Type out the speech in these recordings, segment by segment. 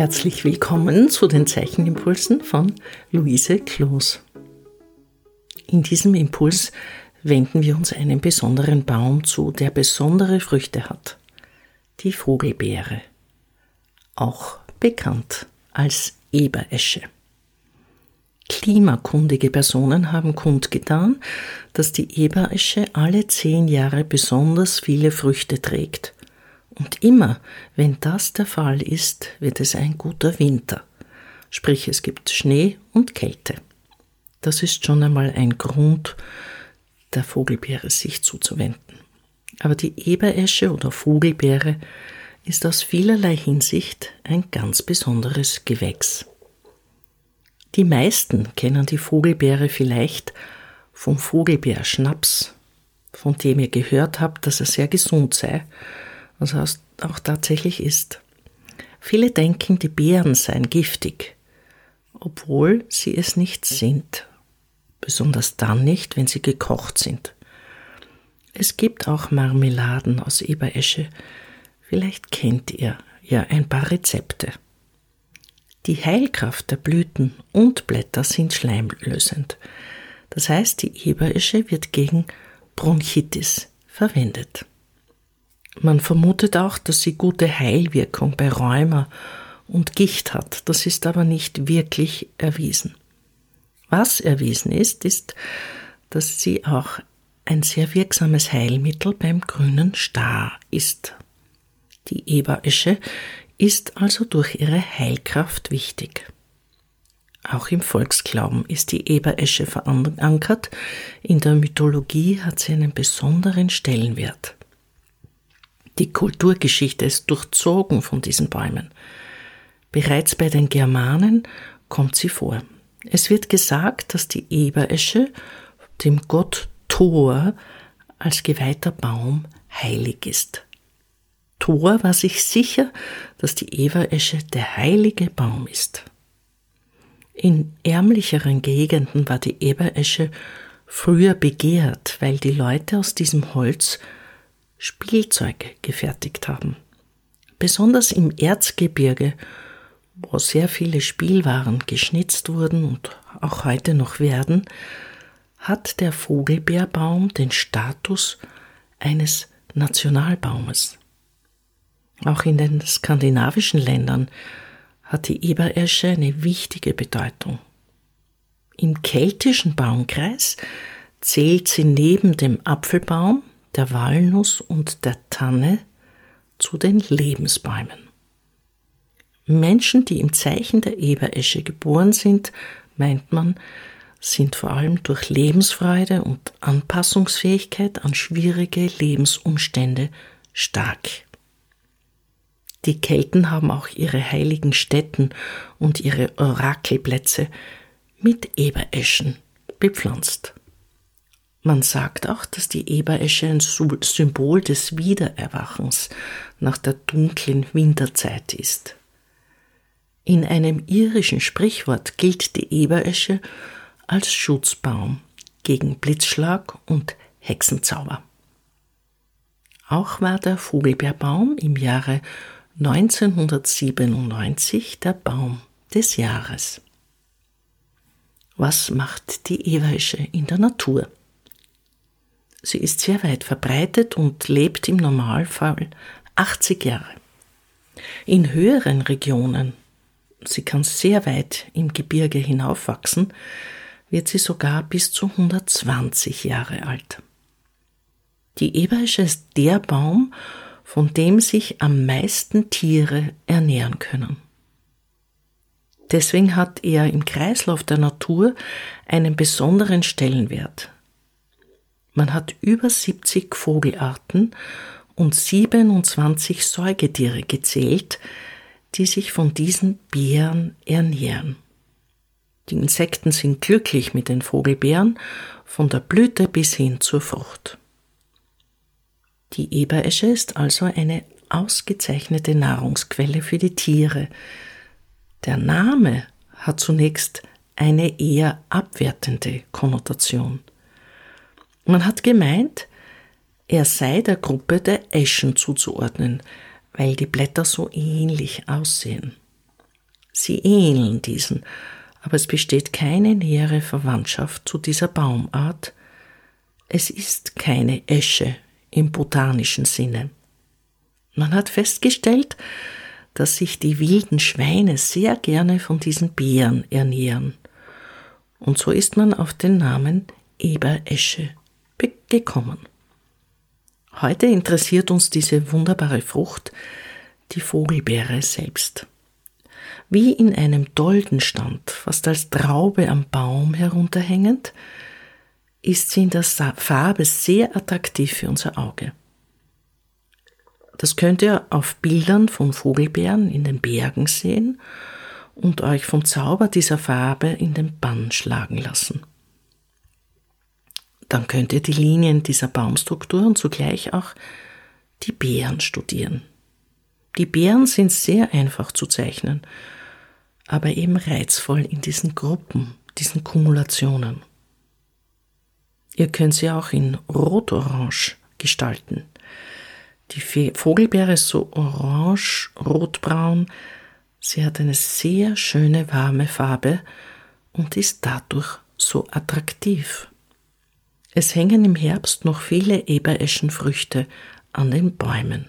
Herzlich willkommen zu den Zeichenimpulsen von Luise Kloos. In diesem Impuls wenden wir uns einem besonderen Baum zu, der besondere Früchte hat. Die Vogelbeere, auch bekannt als Eberesche. Klimakundige Personen haben kundgetan, dass die Eberesche alle zehn Jahre besonders viele Früchte trägt und immer, wenn das der Fall ist, wird es ein guter Winter. Sprich, es gibt Schnee und Kälte. Das ist schon einmal ein Grund, der Vogelbeere sich zuzuwenden. Aber die Eberesche oder Vogelbeere ist aus vielerlei Hinsicht ein ganz besonderes Gewächs. Die meisten kennen die Vogelbeere vielleicht vom Vogelbeerschnaps, von dem ihr gehört habt, dass er sehr gesund sei was auch tatsächlich ist. Viele denken, die Beeren seien giftig, obwohl sie es nicht sind, besonders dann nicht, wenn sie gekocht sind. Es gibt auch Marmeladen aus Eberesche, vielleicht kennt ihr ja ein paar Rezepte. Die Heilkraft der Blüten und Blätter sind schleimlösend. Das heißt, die Eberesche wird gegen Bronchitis verwendet. Man vermutet auch, dass sie gute Heilwirkung bei Rheuma und Gicht hat. Das ist aber nicht wirklich erwiesen. Was erwiesen ist, ist, dass sie auch ein sehr wirksames Heilmittel beim grünen Star ist. Die Eberesche ist also durch ihre Heilkraft wichtig. Auch im Volksglauben ist die Eberesche verankert, in der Mythologie hat sie einen besonderen Stellenwert. Die Kulturgeschichte ist durchzogen von diesen Bäumen. Bereits bei den Germanen kommt sie vor. Es wird gesagt, dass die Eberesche dem Gott Thor als geweihter Baum heilig ist. Thor war sich sicher, dass die Eberesche der heilige Baum ist. In ärmlicheren Gegenden war die Eberesche früher begehrt, weil die Leute aus diesem Holz Spielzeug gefertigt haben. Besonders im Erzgebirge, wo sehr viele Spielwaren geschnitzt wurden und auch heute noch werden, hat der Vogelbeerbaum den Status eines Nationalbaumes. Auch in den skandinavischen Ländern hat die Eberesche eine wichtige Bedeutung. Im keltischen Baumkreis zählt sie neben dem Apfelbaum der Walnuss und der Tanne zu den Lebensbäumen. Menschen, die im Zeichen der Eberesche geboren sind, meint man, sind vor allem durch Lebensfreude und Anpassungsfähigkeit an schwierige Lebensumstände stark. Die Kelten haben auch ihre heiligen Stätten und ihre Orakelplätze mit Ebereschen bepflanzt. Man sagt auch, dass die Eberesche ein Symbol des Wiedererwachens nach der dunklen Winterzeit ist. In einem irischen Sprichwort gilt die Eberesche als Schutzbaum gegen Blitzschlag und Hexenzauber. Auch war der Vogelbeerbaum im Jahre 1997 der Baum des Jahres. Was macht die Eberesche in der Natur? Sie ist sehr weit verbreitet und lebt im Normalfall 80 Jahre. In höheren Regionen, sie kann sehr weit im Gebirge hinaufwachsen, wird sie sogar bis zu 120 Jahre alt. Die Eberische ist der Baum, von dem sich am meisten Tiere ernähren können. Deswegen hat er im Kreislauf der Natur einen besonderen Stellenwert. Man hat über 70 Vogelarten und 27 Säugetiere gezählt, die sich von diesen Beeren ernähren. Die Insekten sind glücklich mit den Vogelbeeren, von der Blüte bis hin zur Frucht. Die Eberesche ist also eine ausgezeichnete Nahrungsquelle für die Tiere. Der Name hat zunächst eine eher abwertende Konnotation. Man hat gemeint, er sei der Gruppe der Eschen zuzuordnen, weil die Blätter so ähnlich aussehen. Sie ähneln diesen, aber es besteht keine nähere Verwandtschaft zu dieser Baumart. Es ist keine Esche im botanischen Sinne. Man hat festgestellt, dass sich die wilden Schweine sehr gerne von diesen Beeren ernähren. Und so ist man auf den Namen Eberesche gekommen. Heute interessiert uns diese wunderbare Frucht, die Vogelbeere selbst. Wie in einem Doldenstand, fast als Traube am Baum herunterhängend, ist sie in der Farbe sehr attraktiv für unser Auge. Das könnt ihr auf Bildern von Vogelbeeren in den Bergen sehen und euch vom Zauber dieser Farbe in den Bann schlagen lassen. Dann könnt ihr die Linien dieser Baumstruktur und zugleich auch die Beeren studieren. Die Beeren sind sehr einfach zu zeichnen, aber eben reizvoll in diesen Gruppen, diesen Kumulationen. Ihr könnt sie auch in Rot-Orange gestalten. Die Vogelbeere ist so orange, rotbraun. Sie hat eine sehr schöne warme Farbe und ist dadurch so attraktiv. Es hängen im Herbst noch viele Ebereschenfrüchte an den Bäumen.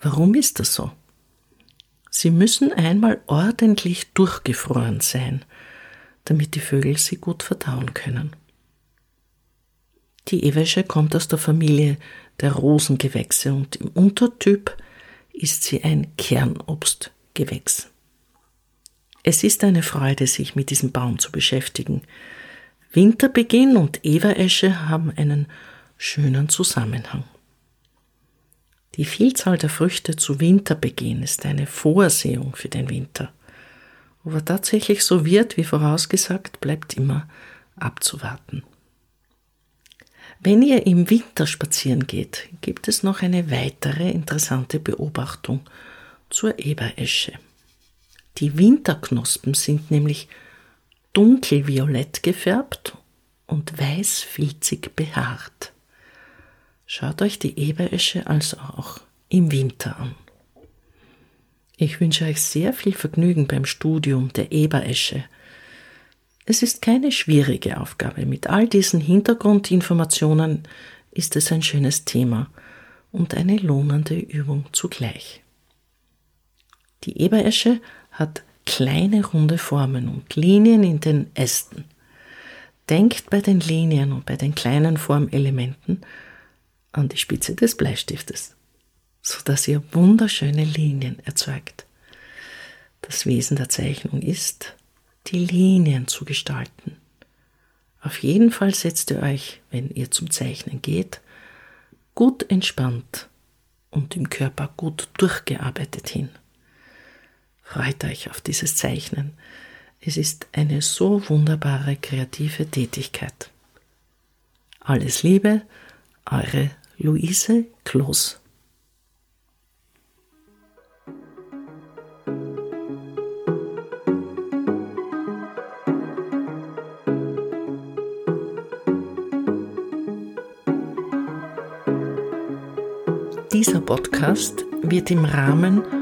Warum ist das so? Sie müssen einmal ordentlich durchgefroren sein, damit die Vögel sie gut verdauen können. Die Ewesche kommt aus der Familie der Rosengewächse und im Untertyp ist sie ein Kernobstgewächs. Es ist eine Freude, sich mit diesem Baum zu beschäftigen. Winterbeginn und Everesche haben einen schönen Zusammenhang. Die Vielzahl der Früchte zu Winterbeginn ist eine Vorsehung für den Winter. Ob er tatsächlich so wird, wie vorausgesagt, bleibt immer abzuwarten. Wenn ihr im Winter spazieren geht, gibt es noch eine weitere interessante Beobachtung zur Eberesche. Die Winterknospen sind nämlich dunkelviolett gefärbt und weißfilzig behaart. Schaut euch die Eberesche also auch im Winter an. Ich wünsche euch sehr viel Vergnügen beim Studium der Eberesche. Es ist keine schwierige Aufgabe. Mit all diesen Hintergrundinformationen ist es ein schönes Thema und eine lohnende Übung zugleich. Die Eberesche hat kleine runde Formen und Linien in den Ästen. Denkt bei den Linien und bei den kleinen Formelementen an die Spitze des Bleistiftes, sodass ihr wunderschöne Linien erzeugt. Das Wesen der Zeichnung ist, die Linien zu gestalten. Auf jeden Fall setzt ihr euch, wenn ihr zum Zeichnen geht, gut entspannt und im Körper gut durchgearbeitet hin. Freut euch auf dieses Zeichnen. Es ist eine so wunderbare kreative Tätigkeit. Alles Liebe, eure Luise Kloß. Dieser Podcast wird im Rahmen